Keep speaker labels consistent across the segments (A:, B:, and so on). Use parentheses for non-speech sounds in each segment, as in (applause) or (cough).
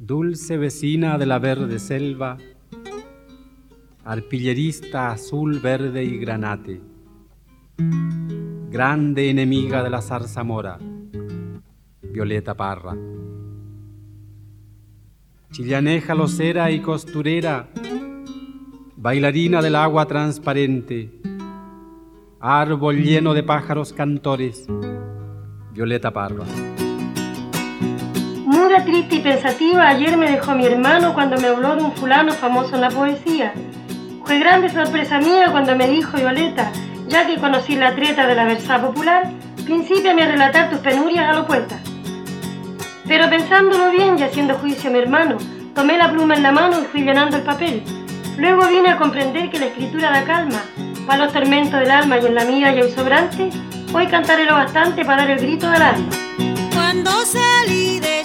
A: Dulce vecina de la verde selva, arpillerista azul, verde y granate, grande enemiga de la zarzamora, Violeta Parra. Chillaneja locera y costurera, bailarina del agua transparente, árbol lleno de pájaros cantores, Violeta Parra.
B: Triste y pensativa, ayer me dejó mi hermano cuando me habló de un fulano famoso en la poesía. Fue grande sorpresa mía cuando me dijo Violeta, ya que conocí la treta de la versa popular, principia a relatar tus penurias a lo poeta. Pero pensándolo bien y haciendo juicio mi hermano, tomé la pluma en la mano y fui llenando el papel. Luego vine a comprender que la escritura da calma, para los tormentos del alma y en la mía ya hay sobrante, hoy cantaré lo bastante para dar el grito del alma.
C: Cuando salí de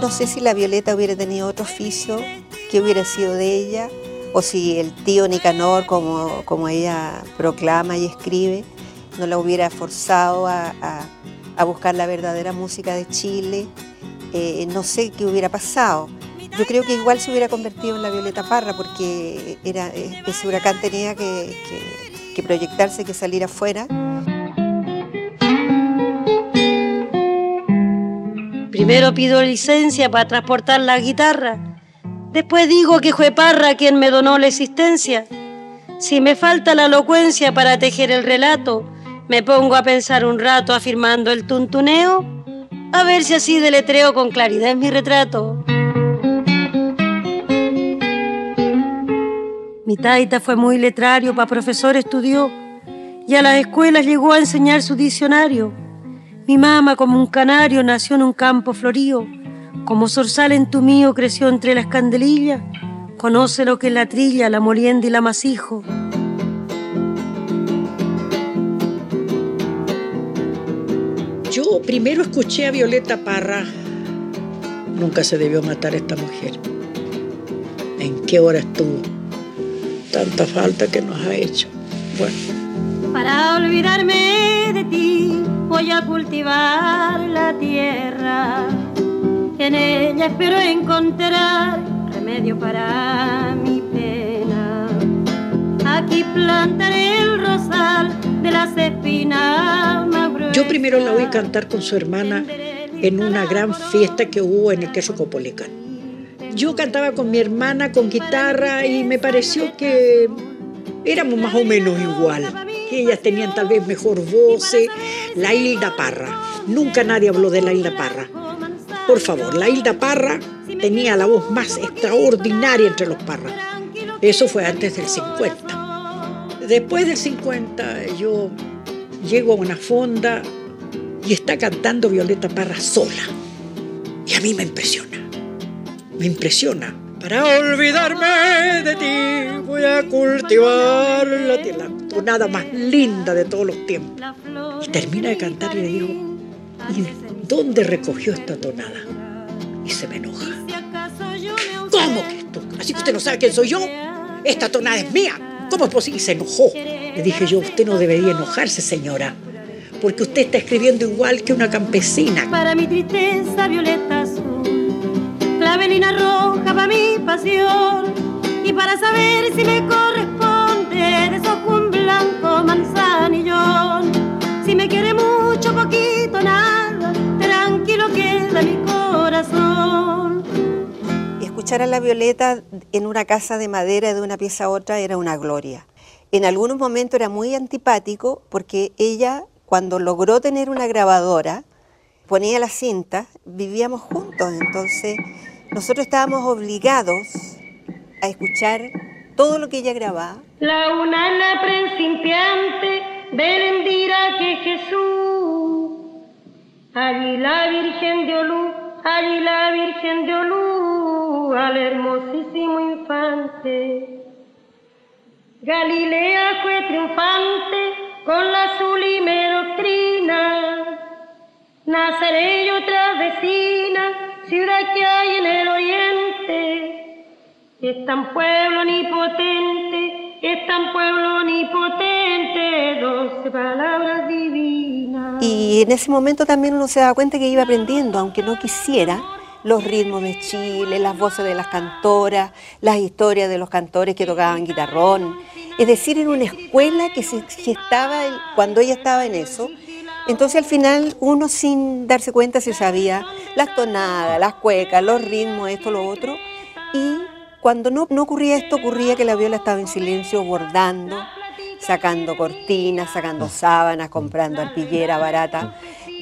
D: No sé si la Violeta hubiera tenido otro oficio que hubiera sido de ella o si el tío Nicanor, como, como ella proclama y escribe, no la hubiera forzado a, buscar la verdadera música de Chile, eh, no sé qué hubiera pasado. Yo creo que igual se hubiera convertido en la Violeta Parra porque era, eh, ese huracán tenía que, que, que proyectarse, que salir afuera.
B: Primero pido licencia para transportar la guitarra Después digo que fue Parra quien me donó la existencia. Si me falta la elocuencia para tejer el relato, me pongo a pensar un rato afirmando el tuntuneo, a ver si así deletreo con claridad mi retrato. Mi taita fue muy letrario, pa' profesor estudió, y a las escuelas llegó a enseñar su diccionario. Mi mamá, como un canario, nació en un campo florío como zorzal en tu mío creció entre las candelillas, conoce lo que es la trilla, la molienda y la masijo.
E: Yo primero escuché a Violeta Parra. Nunca se debió matar a esta mujer. ¿En qué hora estuvo? Tanta falta que nos ha hecho. Bueno.
C: Para olvidarme de ti, voy a cultivar la tierra en ella espero encontrar remedio para mi pena. Aquí plantaré el rosal de las espinas
E: Yo primero la oí cantar con su hermana en una gran fiesta que hubo en el queso Copolicán. Yo cantaba con mi hermana con guitarra y me pareció que éramos más o menos igual. Que ellas tenían tal vez mejor voz. La Hilda Parra. Nunca nadie habló de la Hilda Parra. Por favor, la Hilda Parra tenía la voz más extraordinaria entre los Parras. Eso fue antes del 50. Después del 50 yo llego a una fonda y está cantando Violeta Parra sola. Y a mí me impresiona. Me impresiona. Para olvidarme de cultivar la, tonada más linda de todos los tiempos. Y termina de cantar y le digo, ¿Dónde recogió esta tonada? Y se me enoja. ¿Cómo que esto? ¿Así que usted no sabe quién soy yo? Esta tonada es mía. ¿Cómo es posible? Y se enojó. Le dije yo, usted no debería enojarse, señora, porque usted está escribiendo igual que una campesina.
C: Para mi tristeza, violeta azul, clavelina roja para mi pasión, y para saber si me corresponde, de un blanco manzanillón, si me quiere mucho, poquito, nada queda mi corazón.
D: Escuchar a la Violeta en una casa de madera de una pieza a otra era una gloria. En algunos momentos era muy antipático porque ella, cuando logró tener una grabadora, ponía la cinta, vivíamos juntos, entonces nosotros estábamos obligados a escuchar todo lo que ella grababa.
B: La una principiante, bendira que Jesús Allí la Virgen de Olú, allí la Virgen de Olú, al hermosísimo infante. Galilea fue triunfante con la sublime doctrina. Nazaret y otras vecinas ciudad que hay en el oriente. Es tan pueblo ni potente, es tan pueblo ni potente, doce palabras divinas.
D: Y en ese momento también uno se da cuenta que iba aprendiendo, aunque no quisiera, los ritmos de Chile, las voces de las cantoras, las historias de los cantores que tocaban guitarrón. Es decir, en una escuela que se gestaba cuando ella estaba en eso. Entonces al final uno sin darse cuenta se sabía las tonadas, las cuecas, los ritmos, esto, lo otro. Y cuando no, no ocurría esto, ocurría que la viola estaba en silencio bordando, sacando cortinas, sacando sábanas, comprando arpillera barata,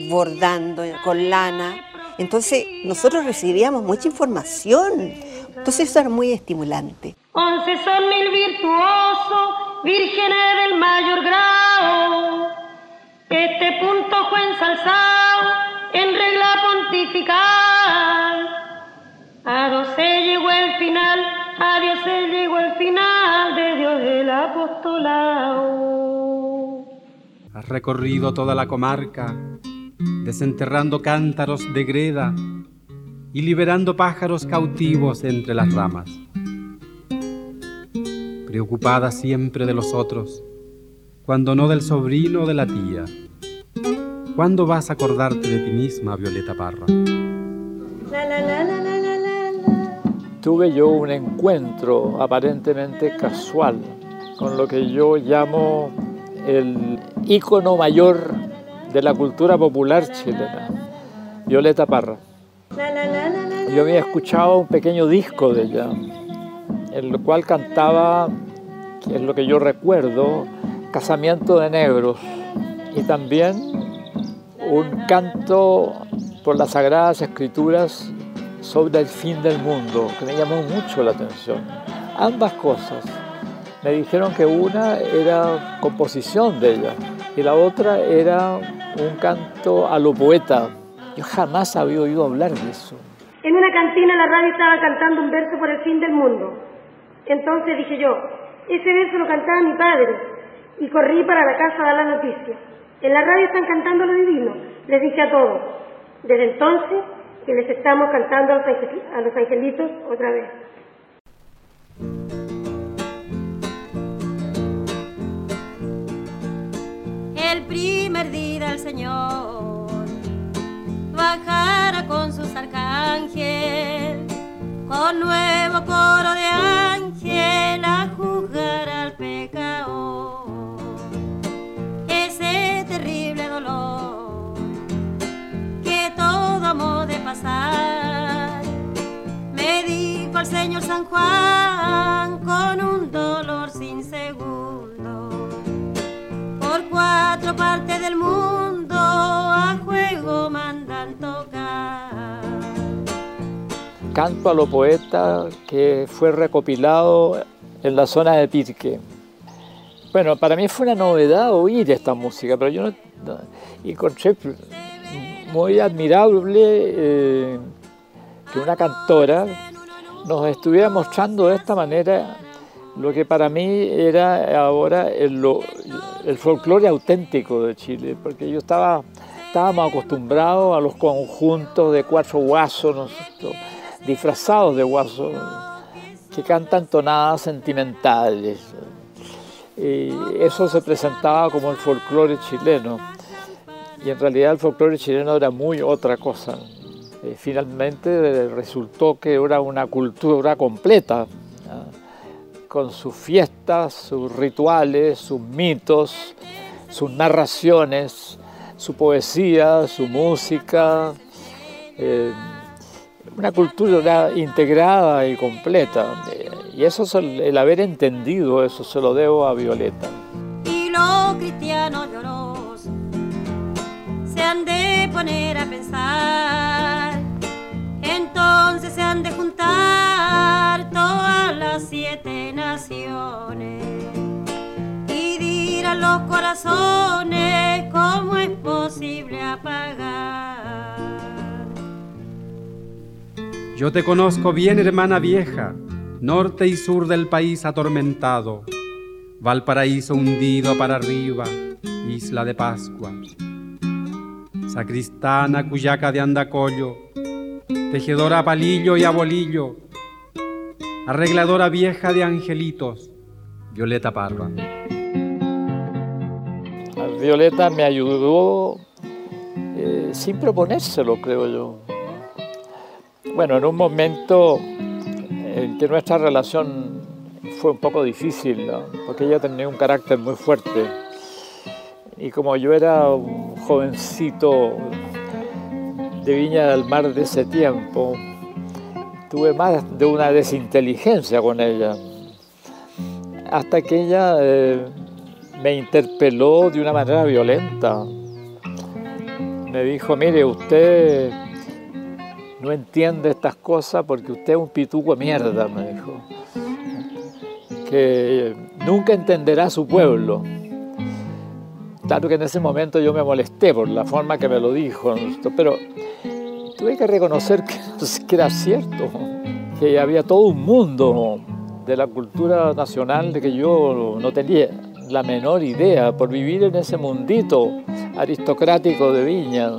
D: bordando con lana entonces nosotros recibíamos mucha información. Entonces eso era muy estimulante.
B: Once son mil virtuosos, vírgenes del mayor grado. Este punto fue ensalzado en regla pontifical. A doce final, a Dios se llegó el final de Dios del apostolado.
A: Has recorrido toda la comarca desenterrando cántaros de greda y liberando pájaros cautivos entre las ramas. Preocupada siempre de los otros, cuando no del sobrino o de la tía. ¿Cuándo vas a acordarte de ti misma, Violeta Parra?
F: Tuve yo un encuentro aparentemente casual con lo que yo llamo el ícono mayor de la cultura popular chilena, Violeta Parra. Yo había escuchado un pequeño disco de ella, en el cual cantaba, que es lo que yo recuerdo, Casamiento de Negros y también un canto por las Sagradas Escrituras sobre el fin del mundo, que me llamó mucho la atención. Ambas cosas. Me dijeron que una era composición de ella y la otra era un canto a lo poeta. Yo jamás había oído hablar de eso.
B: En una cantina la radio estaba cantando un verso por el fin del mundo. Entonces dije yo, ese verso lo cantaba mi padre y corrí para la casa a dar la noticia. En la radio están cantando lo divino, les dije a todos. Desde entonces que les estamos cantando a los angelitos otra vez.
C: primer día el Señor bajara con sus arcángeles, con nuevo coro de ángel a juzgar al pecado. Pasar, me dijo el Señor San Juan con un dolor sin segundo cuatro partes del mundo a juego mandan tocar.
F: Canto a lo poeta que fue recopilado en la zona de Pirque. Bueno, para mí fue una novedad oír esta música, pero yo no, encontré muy admirable eh, que una cantora nos estuviera mostrando de esta manera lo que para mí era ahora el, folclore auténtico de Chile, porque yo estaba, estábamos acostumbrados a los conjuntos de cuatro guasos, disfrazados de guasos, que cantan tonadas sentimentales. Eso se presentaba como el folclore chileno, y en realidad el folclore chileno era muy otra cosa. finalmente resultó que era una cultura completa con sus fiestas, sus rituales, sus mitos, sus narraciones, su poesía, su música, eh, una cultura integrada y completa. Y eso, el haber entendido eso, se lo debo a Violeta.
C: Y los cristianos llorosos se han de poner a pensar, entonces se han de juntar todas las siete naciones y dirán los corazones cómo es posible apagar.
A: Yo te conozco bien, hermana vieja, norte y sur del país atormentado, Valparaíso hundido para arriba, isla de Pascua, Sacristana, Cuyaca de Andacollo, tejedora palillo y a bolillo, arregladora vieja de angelitos, Violeta Parra.
F: Violeta me ayudó eh, sin proponérselo, creo yo. Bueno, en un momento en que nuestra relación fue un poco difícil, porque ella tenía un carácter muy fuerte. Y como yo era un jovencito de Viña del Mar de ese tiempo, tuve más de una desinteligencia con ella. Hasta que ella eh, me interpeló de una manera violenta. Me dijo, mire, usted no entiende estas cosas porque usted es un pituco de mierda, me dijo. Que nunca entenderá su pueblo. Claro que en ese momento yo me molesté por la forma que me lo dijo, pero tuve que reconocer que, era cierto, que había todo un mundo de la cultura nacional de que yo no tenía la menor idea por vivir en ese mundito aristocrático de Viña.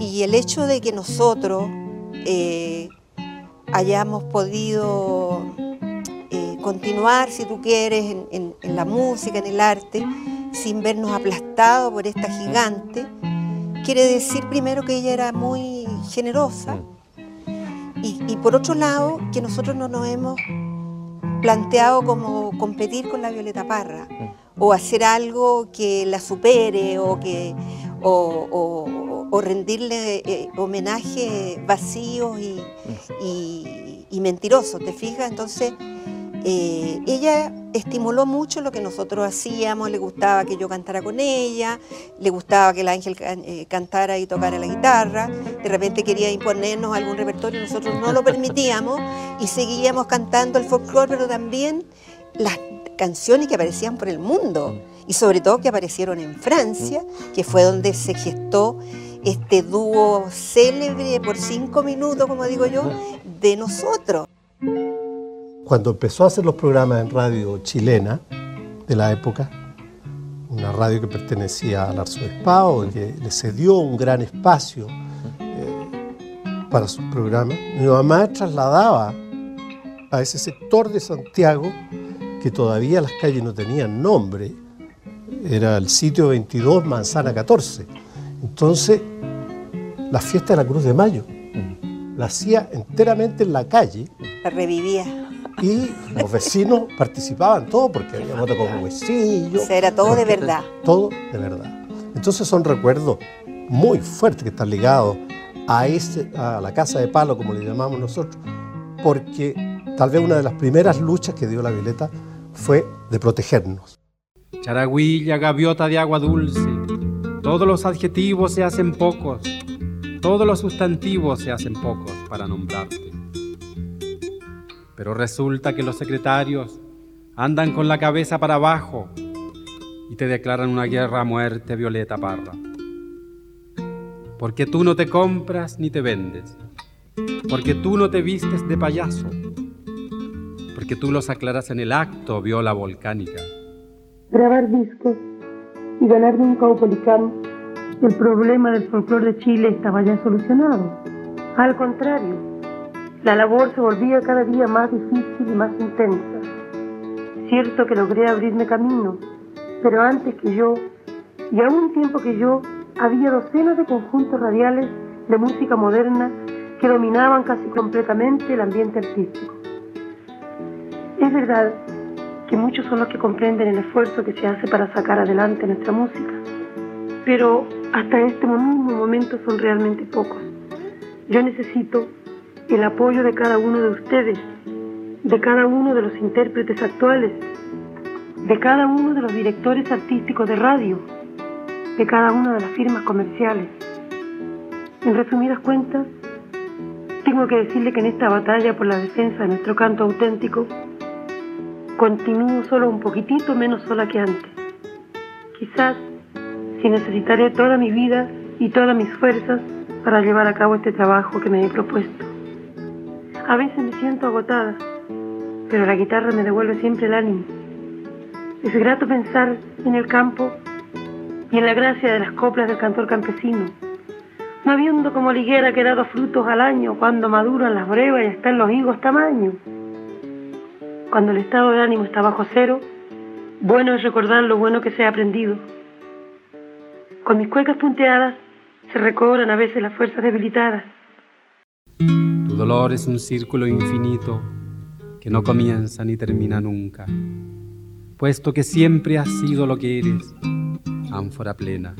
D: Y, el hecho de que nosotros eh, hayamos podido eh, continuar, si tú quieres, en, la música, en el arte, sin vernos aplastados por esta gigante, quiere decir primero que ella era muy generosa y, por otro lado que nosotros no nos hemos planteado como competir con la Violeta Parra o hacer algo que la supere o que o, rendirle eh, homenaje vacíos y, y, y mentirosos, ¿te fijas? Entonces eh, ella estimuló mucho lo que nosotros hacíamos, le gustaba que yo cantara con ella, le gustaba que el ángel eh, cantara y tocara la guitarra, de repente quería imponernos algún repertorio, nosotros no lo permitíamos y seguíamos cantando el folclore, pero también las canciones que aparecían por el mundo y sobre todo que aparecieron en Francia, que fue donde se gestó este dúo célebre por cinco minutos, como digo yo, de nosotros
G: cuando empezó a hacer los programas en radio chilena de la época, una radio que pertenecía al arzobispado, que le cedió un gran espacio eh, para sus programas, mi mamá trasladaba a ese sector de Santiago que todavía las calles no tenían nombre, era el sitio 22, Manzana 14. Entonces, la fiesta de la Cruz de Mayo la hacía enteramente en la calle.
D: La revivía
G: y los vecinos participaban todo porque había moto con huesillo.
D: era todo de verdad.
G: Todo de verdad. Entonces son recuerdos muy fuertes que están ligados a, ese, a la casa de palo, como le llamamos nosotros, porque tal vez una de las primeras luchas que dio la Violeta fue de protegernos.
A: Charagüilla, gaviota de agua dulce, todos los adjetivos se hacen pocos, todos los sustantivos se hacen pocos para nombrarte. Pero resulta que los secretarios andan con la cabeza para abajo y te declaran una guerra a muerte, Violeta Parra. Porque tú no te compras ni te vendes. Porque tú no te vistes de payaso. Porque tú los aclaras en el acto, viola volcánica.
H: Grabar discos y ganarme un caupolicán, el problema del folclore de Chile estaba ya solucionado. Al contrario, la labor se volvía cada día más difícil y más intensa. Cierto que logré abrirme camino, pero antes que yo, y a un tiempo que yo, había docenas de conjuntos radiales de música moderna que dominaban casi completamente el ambiente artístico. Es verdad que muchos son los que comprenden el esfuerzo que se hace para sacar adelante nuestra música, pero hasta este mismo momento son realmente pocos. Yo necesito el apoyo de cada uno de ustedes, de cada uno de los intérpretes actuales, de cada uno de los directores artísticos de radio, de cada una de las firmas comerciales. En resumidas cuentas, tengo que decirle que en esta batalla por la defensa de nuestro canto auténtico, continúo solo un poquitito menos sola que antes. Quizás si necesitaré toda mi vida y todas mis fuerzas para llevar a cabo este trabajo que me he propuesto. A veces me siento agotada, pero la guitarra me devuelve siempre el ánimo.
B: Es grato pensar en el campo y en la gracia de las coplas del cantor campesino, no habiendo como liguera que dado frutos al año cuando maduran las brevas y están los higos tamaño. Cuando el estado de ánimo está bajo cero, bueno es recordar lo bueno que se ha aprendido. Con mis cuecas punteadas se recobran a veces las fuerzas debilitadas.
A: Tu dolor es un círculo infinito que no comienza ni termina nunca, puesto que siempre has sido lo que eres, ánfora plena.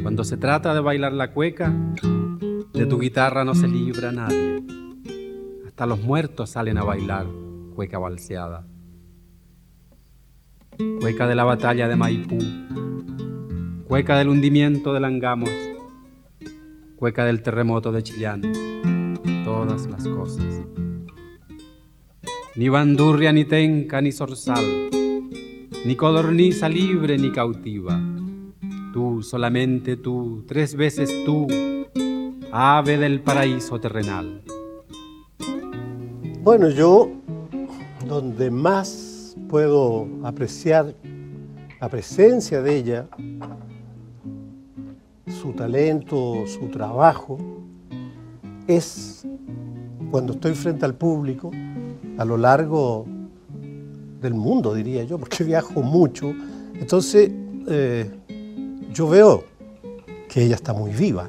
A: Cuando se trata de bailar la cueca, de tu guitarra no se libra nadie. Hasta los muertos salen a bailar cueca balseada. Cueca de la batalla de Maipú, cueca del hundimiento de Langamos, cueca del terremoto de Chillán, todas las cosas. Ni bandurria, ni tenca, ni zorzal, ni codorniza libre ni cautiva. Tú, solamente tú, tres veces tú, ave del paraíso terrenal.
G: Bueno, yo donde más puedo apreciar la presencia de ella, su talento, su trabajo, es cuando estoy frente al público a lo largo del mundo, diría yo, porque (laughs) viajo mucho. Entonces, eh, yo veo que ella está muy viva,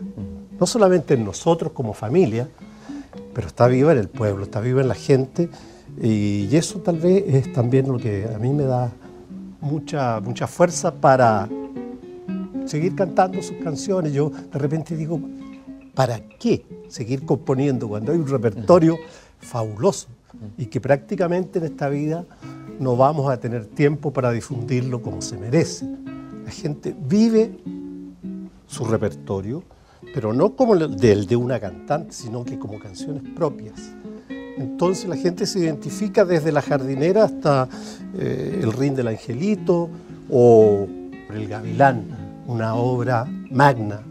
G: no solamente en nosotros como familia, pero está viva en el pueblo, está viva en la gente, y eso tal vez es también lo que a mí me da mucha, mucha fuerza para seguir cantando sus canciones. Yo de repente digo, ¿para qué seguir componiendo cuando hay un repertorio fabuloso y que prácticamente en esta vida no vamos a tener tiempo para difundirlo como se merece? La gente vive su repertorio, pero no como el de una cantante, sino que como canciones propias. Entonces la gente se identifica desde la jardinera hasta eh, el rin del angelito o el gavilán, una obra magna,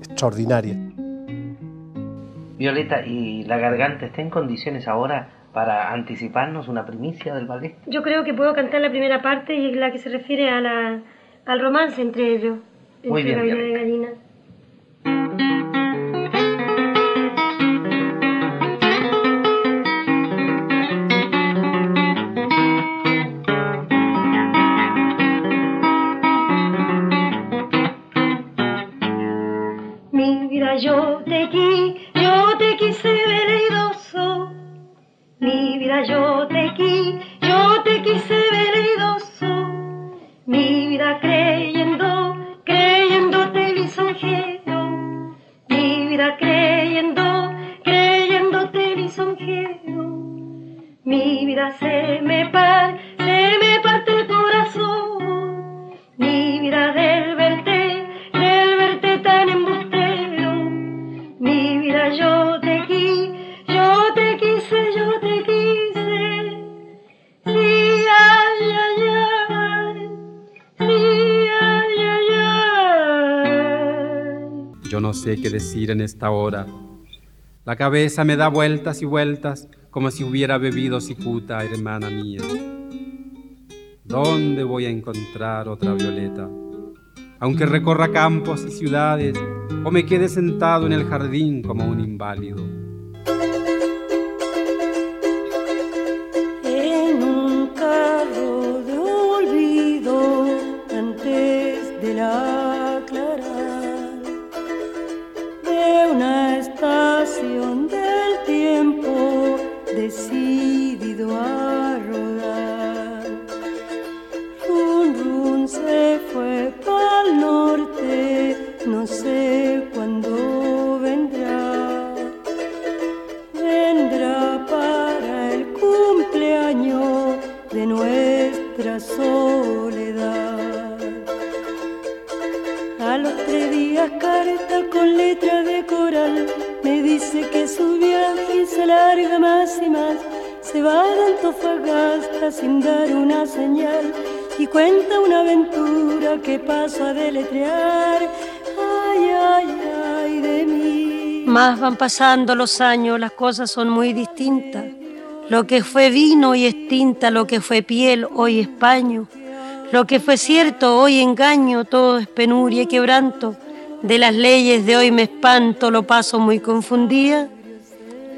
G: extraordinaria.
I: Violeta, ¿y la garganta está en condiciones ahora para anticiparnos una primicia del ballet?
B: Yo creo que puedo cantar la primera parte y la que se refiere a la, al romance entre ellos,
I: Muy
B: entre
I: bien,
B: Gavilán y Galina. Yo te qui, yo te quise veleidoso. Mi vida yo te qui, yo te quise veleidoso. Mi vida creyendo, creyendo, creyéndote lisonjero. Mi vida se me par,
A: No sé qué decir en esta hora. La cabeza me da vueltas y vueltas como si hubiera bebido cicuta, hermana mía. ¿Dónde voy a encontrar otra violeta? Aunque recorra campos y ciudades o me quede sentado en el jardín como un inválido.
J: en un carro de olvido antes de la
B: pasando los años, las cosas son muy distintas.
C: Lo que fue vino hoy es tinta, lo que fue piel hoy es paño. Lo que fue cierto hoy engaño, todo es penuria y quebranto. De las leyes de hoy me espanto, lo paso muy confundida.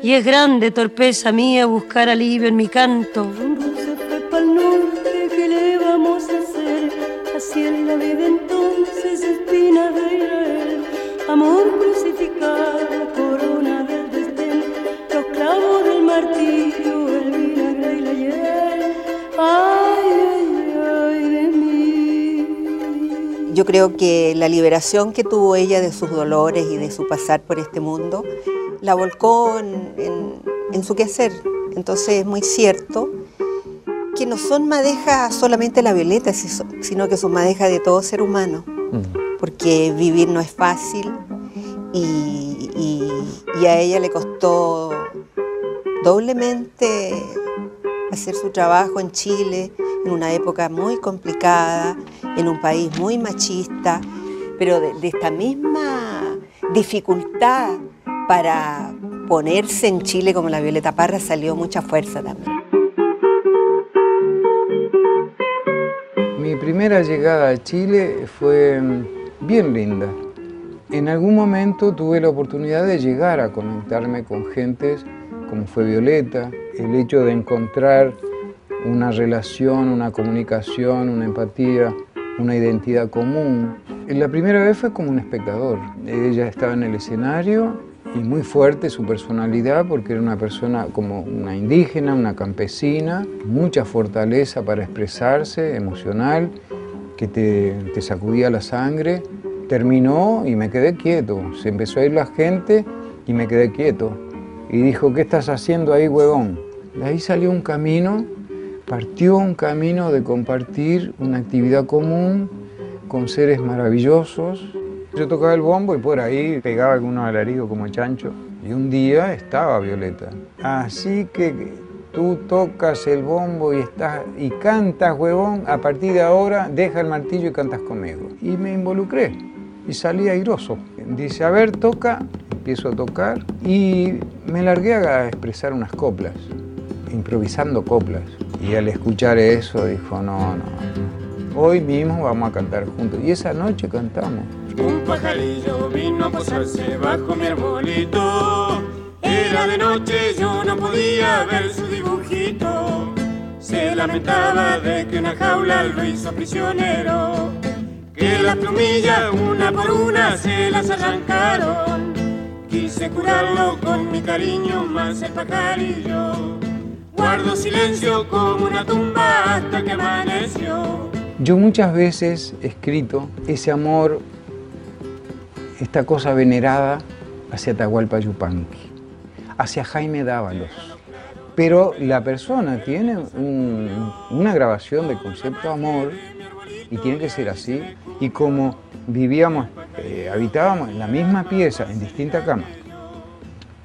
C: Y es grande torpeza mía buscar alivio en mi canto.
J: Amor crucificado,
D: creo que la liberación que tuvo ella de sus dolores y de su pasar por este mundo la volcó en, en- en su quehacer. Entonces es muy cierto que no son madejas solamente la Violeta, sino que son madejas de todo ser humano, porque vivir no es fácil y, y- y a ella le costó doblemente hacer su trabajo en Chile en una época muy complicada, en un país muy machista, pero de, esta misma dificultad para ponerse en Chile como la Violeta Parra salió mucha fuerza también.
K: Mi primera llegada a Chile fue mm, bien linda. En algún momento tuve la oportunidad de llegar a conectarme con gentes como fue Violeta, el hecho de encontrar una relación, una comunicación, una empatía, una identidad común. La primera vez fue como un espectador. Ella estaba en el escenario y muy fuerte su personalidad porque era una persona como una indígena, una campesina, mucha fortaleza para expresarse, emocional, que te, te sacudía la sangre. Terminó y me quedé quieto. Se empezó a ir la gente y me quedé quieto. Y dijo, ¿qué estás haciendo ahí, huevón? De ahí salió un camino, partió un camino de compartir una actividad común con seres maravillosos. Yo tocaba el bombo y por ahí pegaba algunos alaridos como chancho. Y un día estaba Violeta. Así que tú tocas el bombo y, estás, y cantas, huevón, a partir de ahora deja el martillo y cantas conmigo. Y me involucré y salí airoso. Dice, a ver, toca, empiezo a tocar y me largué a expresar unas coplas, improvisando coplas. Y al escuchar eso dijo, no, no, hoy mismo vamos a cantar juntos. Y esa noche cantamos.
L: Un pajarillo vino a posarse bajo mi arbolito. Era de noche, yo no podía ver su dibujito. Se lamentaba de que una jaula lo hizo prisionero. Que las plumillas una por una se las arrancaron. Quise curarlo con mi cariño, más el pajarillo. Guardo silencio como una tumba hasta que amaneció.
K: Yo muchas veces he escrito ese amor, esta cosa venerada hacia Atahualpa Yupanqui, hacia Jaime Dávalos. Pero la persona tiene un- una grabación de concepto amor y tiene que ser así. Y como vivíamos, eh, habitábamos en la misma pieza, en distintas camas,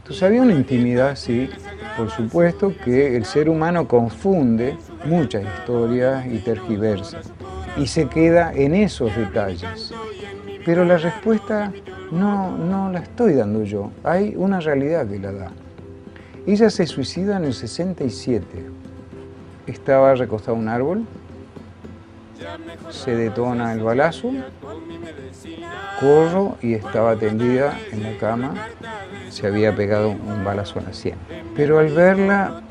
K: entonces había una intimidad, sí, por supuesto que el ser humano confunde muchas historias y tergiversa y se queda en esos detalles. Pero la respuesta no, no la estoy dando yo, hay una realidad que la da. Ella se suicida en el 67. Estaba recostada a un árbol, se detona el balazo, corro y estaba tendida en la cama, se había pegado un balazo en la sien. Pero al verla,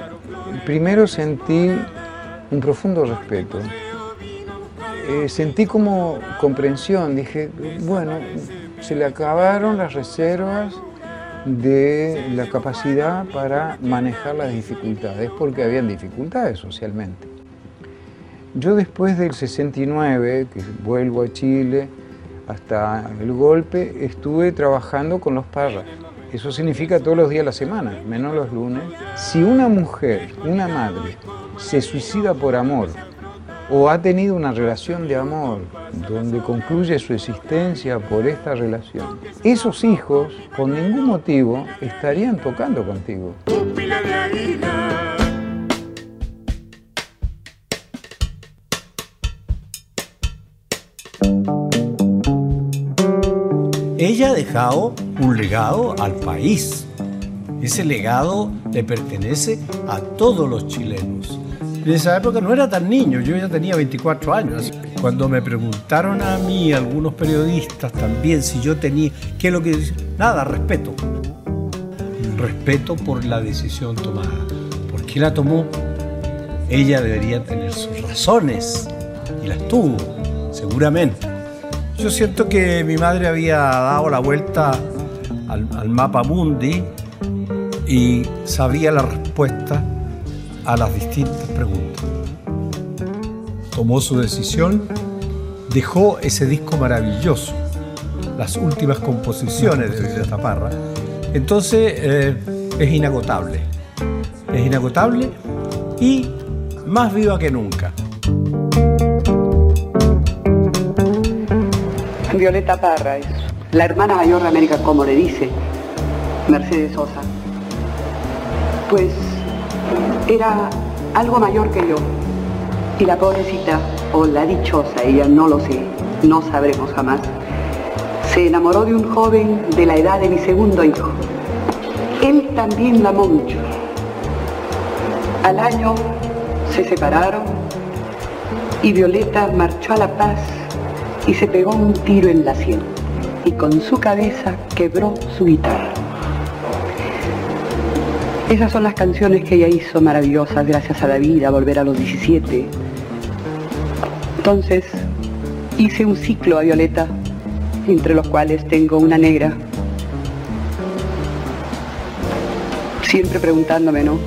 K: primero sentí un profundo respeto. Eh, sentí como comprensión, dije, bueno, se le acabaron las reservas de la capacidad para manejar las dificultades, porque habían dificultades socialmente. Yo después del 69, que vuelvo a Chile, hasta el golpe, estuve trabajando con los parras. Eso significa todos los días de la semana, menos los lunes. Si una mujer, una madre, se suicida por amor o ha tenido una relación de amor donde concluye su existencia por esta relación, esos hijos, por ningún motivo, estarían tocando contigo.
M: Ella ha dejado un legado al país. Ese legado le pertenece a todos los chilenos. En esa época no era tan niño, yo ya tenía 24 años. Cuando me preguntaron a mí, algunos periodistas también, si yo tenía, ¿qué es lo que Nada, respeto. Respeto por la decisión tomada. ¿Por qué la tomó? Ella debería tener sus razones y las tuvo, seguramente. Yo siento que mi madre había dado la vuelta al, mapa mundi y sabía la respuesta a las distintas preguntas. Tomó su decisión, dejó ese disco maravilloso, las últimas composiciones de Violeta Parra. Entonces eh, es inagotable, es inagotable y más viva que nunca.
N: Violeta Parra es la hermana mayor de América, como le dice Mercedes Sosa. Pues era algo mayor que yo. Y la pobrecita, o la dichosa, ella no lo sé, no sabremos jamás, se enamoró de un joven de la edad de mi segundo hijo. Él también la amó mucho. Al año se separaron y Violeta marchó a La Paz y se pegó un tiro en la sien y con su cabeza quebró su guitarra. Esas son las canciones que ella hizo maravillosas, gracias a la vida, volver a los 17. Entonces, hice un ciclo a Violeta, entre los cuales tengo una negra. Siempre preguntándome, ¿no?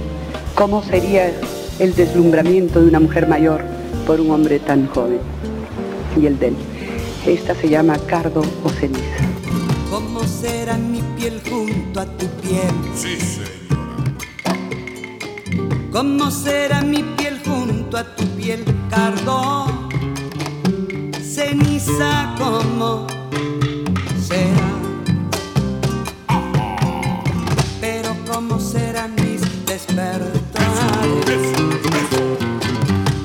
N: ¿Cómo sería el deslumbramiento de una mujer mayor por un hombre tan joven? Y el de. Esta se llama Cardo o Ceniza.
O: ¿Cómo será mi piel junto a tu piel?
L: Sí, señora.
O: ¿Cómo será mi piel junto a tu piel, cardo? Ceniza, ¿cómo será? Pero ¿cómo serán mis despertares?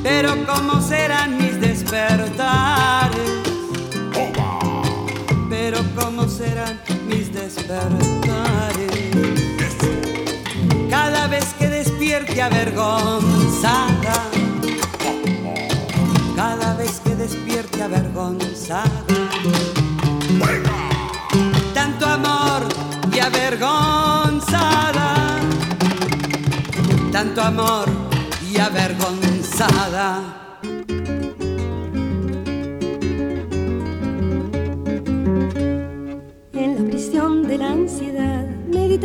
O: Pero ¿cómo serán mis despertares? Serán mis despertares? Cada vez que despierte avergonzada, cada vez que despierte avergonzada, tanto amor y avergonzada, tanto amor y avergonzada.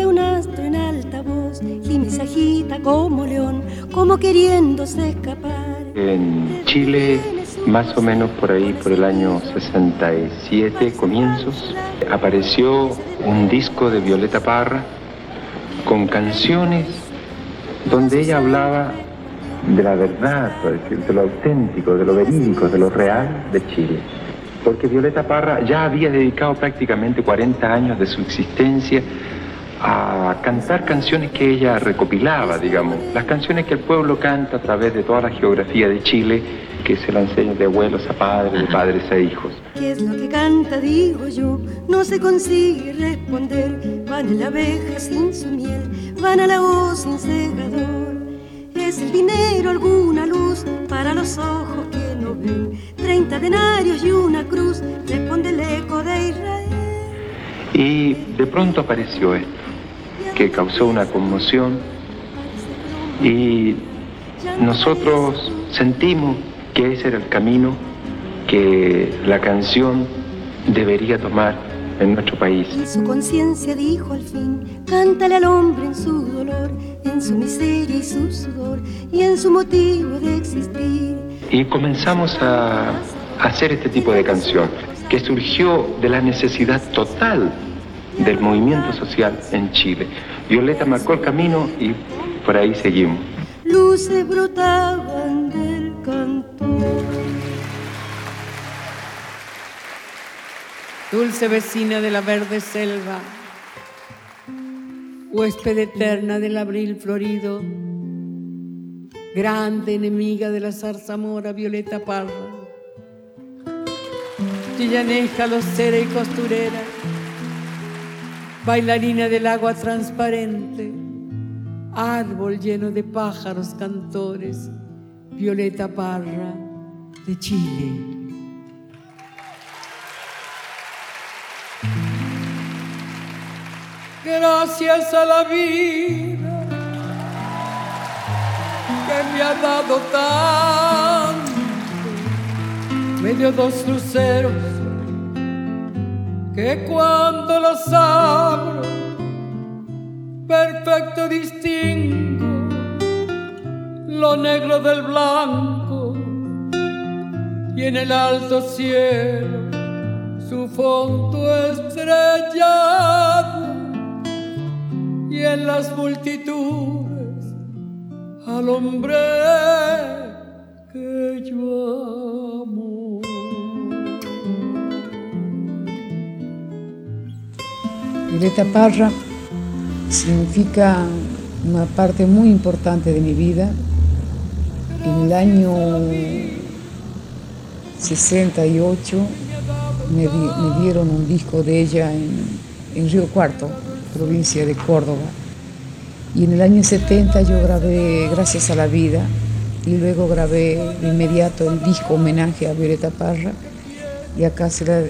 J: Un astro en alta voz y me se agita como león, como queriéndose escapar.
P: En Chile, más o menos por ahí, por el año 67, comienzos, apareció un disco de Violeta Parra con canciones donde ella hablaba de la verdad, de lo auténtico, de lo verídico, de lo real de Chile. Porque Violeta Parra ya había dedicado prácticamente 40 años de su existencia a cantar canciones que ella recopilaba, digamos, las canciones que el pueblo canta a través de toda la geografía de Chile, que se la enseña de abuelos a padres, de padres a hijos.
J: ¿Qué es lo que canta? Digo yo, no se consigue responder. Van a la abeja sin su miel, van a la hoz sin segador. Es el dinero alguna luz para los ojos que no ven. Treinta denarios y una cruz, responde el eco de Israel.
P: Y de pronto apareció esto, que causó una conmoción y nosotros sentimos que ese era el camino que la canción debería tomar en nuestro país.
J: Y su conciencia dijo al fin, cántale al hombre en su dolor, en su miseria y su sudor, y en su motivo de existir.
P: Y comenzamos a hacer este tipo de canción, que surgió de la necesidad total del movimiento social en Chile. Violeta marcó el camino y por ahí seguimos.
J: Luces brotaban del cantor.
Q: Dulce vecina de la verde selva, huésped eterna del abril florido, grande enemiga de la zarzamora Violeta Parra, chillaneja, locera y costurera, bailarina del agua transparente, árbol lleno de pájaros cantores, Violeta Parra de Chile. Gracias a la vida que me ha dado tanto, me dio dos luceros que cuando los abro, perfecto distingo lo negro del blanco y en el alto cielo su fondo estrellado y en las multitudes al hombre que yo amo.
R: Violeta Parra significa una parte muy importante de mi vida. En el año 68 me, di- me dieron un disco de ella en, en Río Cuarto, provincia de Córdoba. Y en el año 70 yo grabé Gracias a la Vida y luego grabé de inmediato el disco homenaje a Violeta Parra y acá se la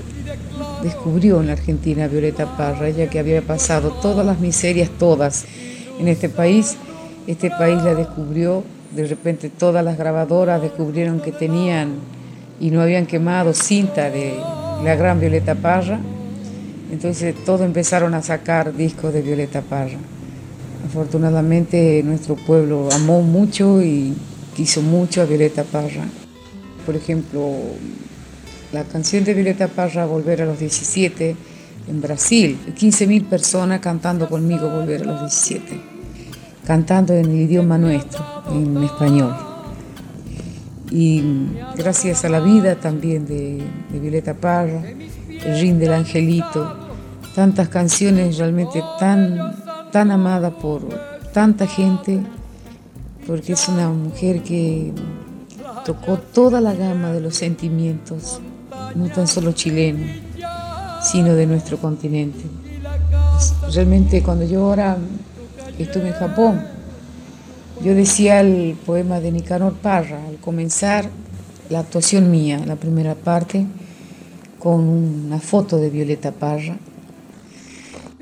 R: descubrió en la Argentina Violeta Parra, ella que había pasado todas las miserias, todas, en este país. Este país la descubrió, de repente todas las grabadoras descubrieron que tenían y no habían quemado cinta de la gran Violeta Parra. Entonces todos empezaron a sacar discos de Violeta Parra. Afortunadamente nuestro pueblo amó mucho y quiso mucho a Violeta Parra. Por ejemplo, la canción de Violeta Parra, Volver a los 17, en Brasil, 15.000 personas cantando conmigo Volver a los 17, cantando en el idioma nuestro, en español. Y gracias a la vida también de, Violeta Parra, El Rin del Angelito, tantas canciones realmente tan, tan amada por tanta gente, porque es una mujer que tocó toda la gama de los sentimientos, no tan solo chilenos, sino de nuestro continente. Realmente cuando yo ahora estuve en Japón, yo decía el poema de Nicanor Parra, al comenzar la actuación mía, la primera parte, con una foto de Violeta Parra.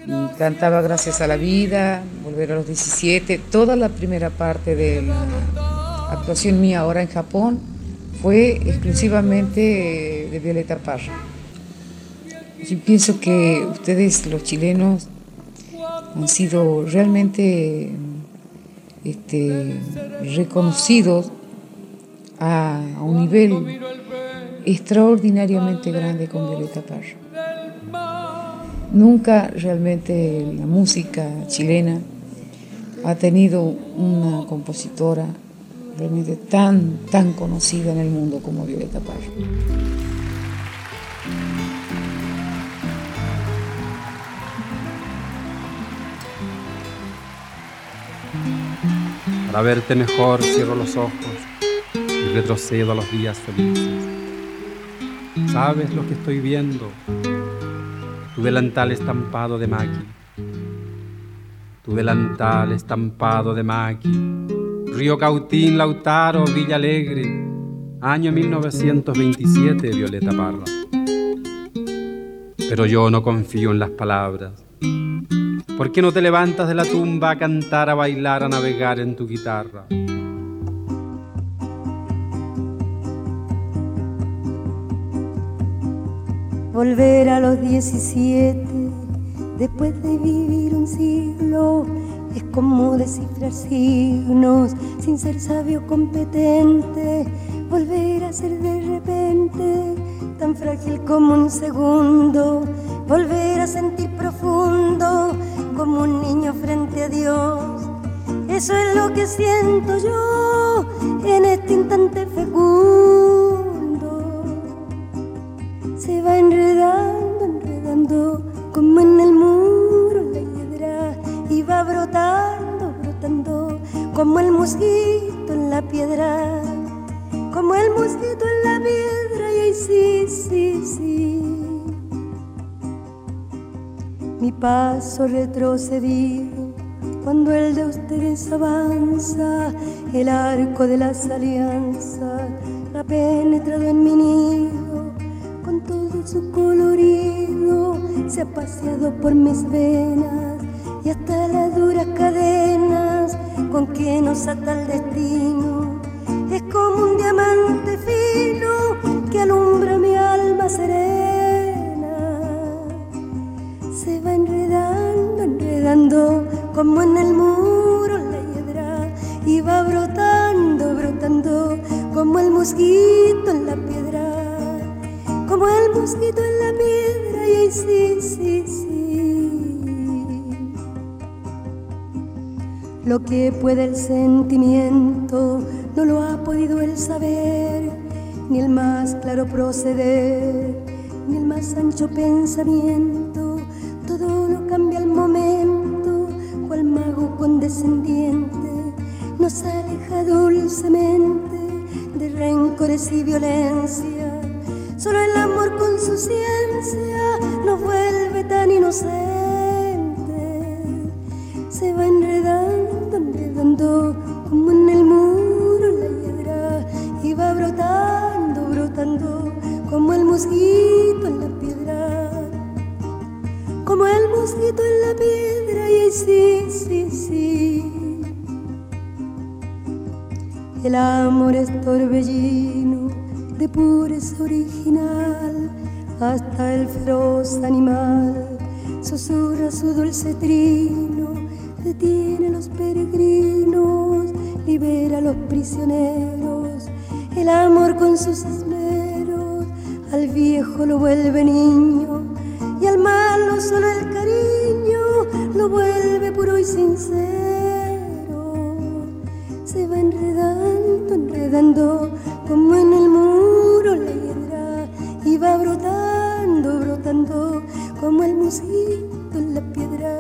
R: Y cantaba Gracias a la vida, Volver a los 17, toda la primera parte de la actuación mía ahora en Japón fue exclusivamente de Violeta Parra. Yo pienso que ustedes, los chilenos, han sido realmente este, reconocidos a, a un nivel extraordinariamente grande con Violeta Parra. Nunca realmente la música chilena ha tenido una compositora realmente tan, tan conocida en el mundo como Violeta Parra.
A: Para verte mejor cierro los ojos y retrocedo a los días felices. ¿Sabes lo que estoy viendo? Tu delantal estampado de maqui. Tu delantal estampado de maqui. Río Cautín, Lautaro, Villa Alegre. Año 1927, Violeta Parra. Pero yo no confío en las palabras. ¿Por qué no te levantas de la tumba a cantar, a bailar, a navegar en tu guitarra?
J: Volver a los 17 después de vivir un siglo es como descifrar signos sin ser sabio competente. Volver a ser de repente tan frágil como un segundo. Volver a sentir profundo como un niño frente a Dios. Eso es lo que siento yo en este instante fecundo. Cuando el de ustedes avanza, el arco de las alianzas ha penetrado en mi nido, con todo su colorido, se ha paseado por mis venas y hasta las duras cadenas con que nos ata el no lo ha podido el saber, ni el más claro proceder, ni el más ancho pensamiento. Todo lo cambia al momento, cual mago condescendiente nos aleja dulcemente de rencores y violencia. Solo el amor con su ciencia nos vuelve tan inocentes se va enredando, enredando mosquito en la piedra, como el mosquito en la piedra y sí, sí, sí. El amor es torbellino de pureza original hasta el feroz animal susurra su dulce trino detiene a los peregrinos, libera a los prisioneros, el amor con sus viejo lo vuelve niño y al malo solo el cariño lo vuelve puro y sincero. Se va enredando, enredando como en el muro la hiedra y va brotando, brotando como el mosquito en la piedra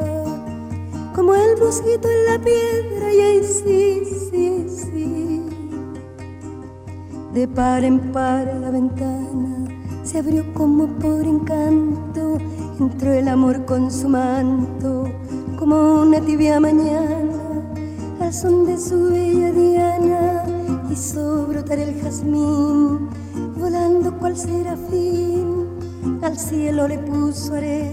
J: como el mosquito en la piedra y ahí sí, sí, sí. De par en par la ventana se abrió como por encanto, entró el amor con su manto, como una tibia mañana, al son de su bella diana, hizo brotar el jazmín, volando cual serafín, al cielo le puso arete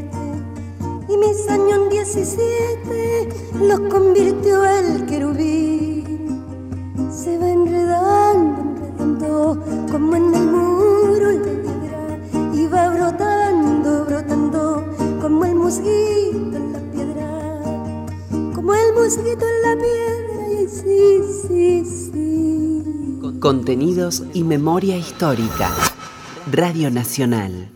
S: y memoria histórica. Radio Nacional.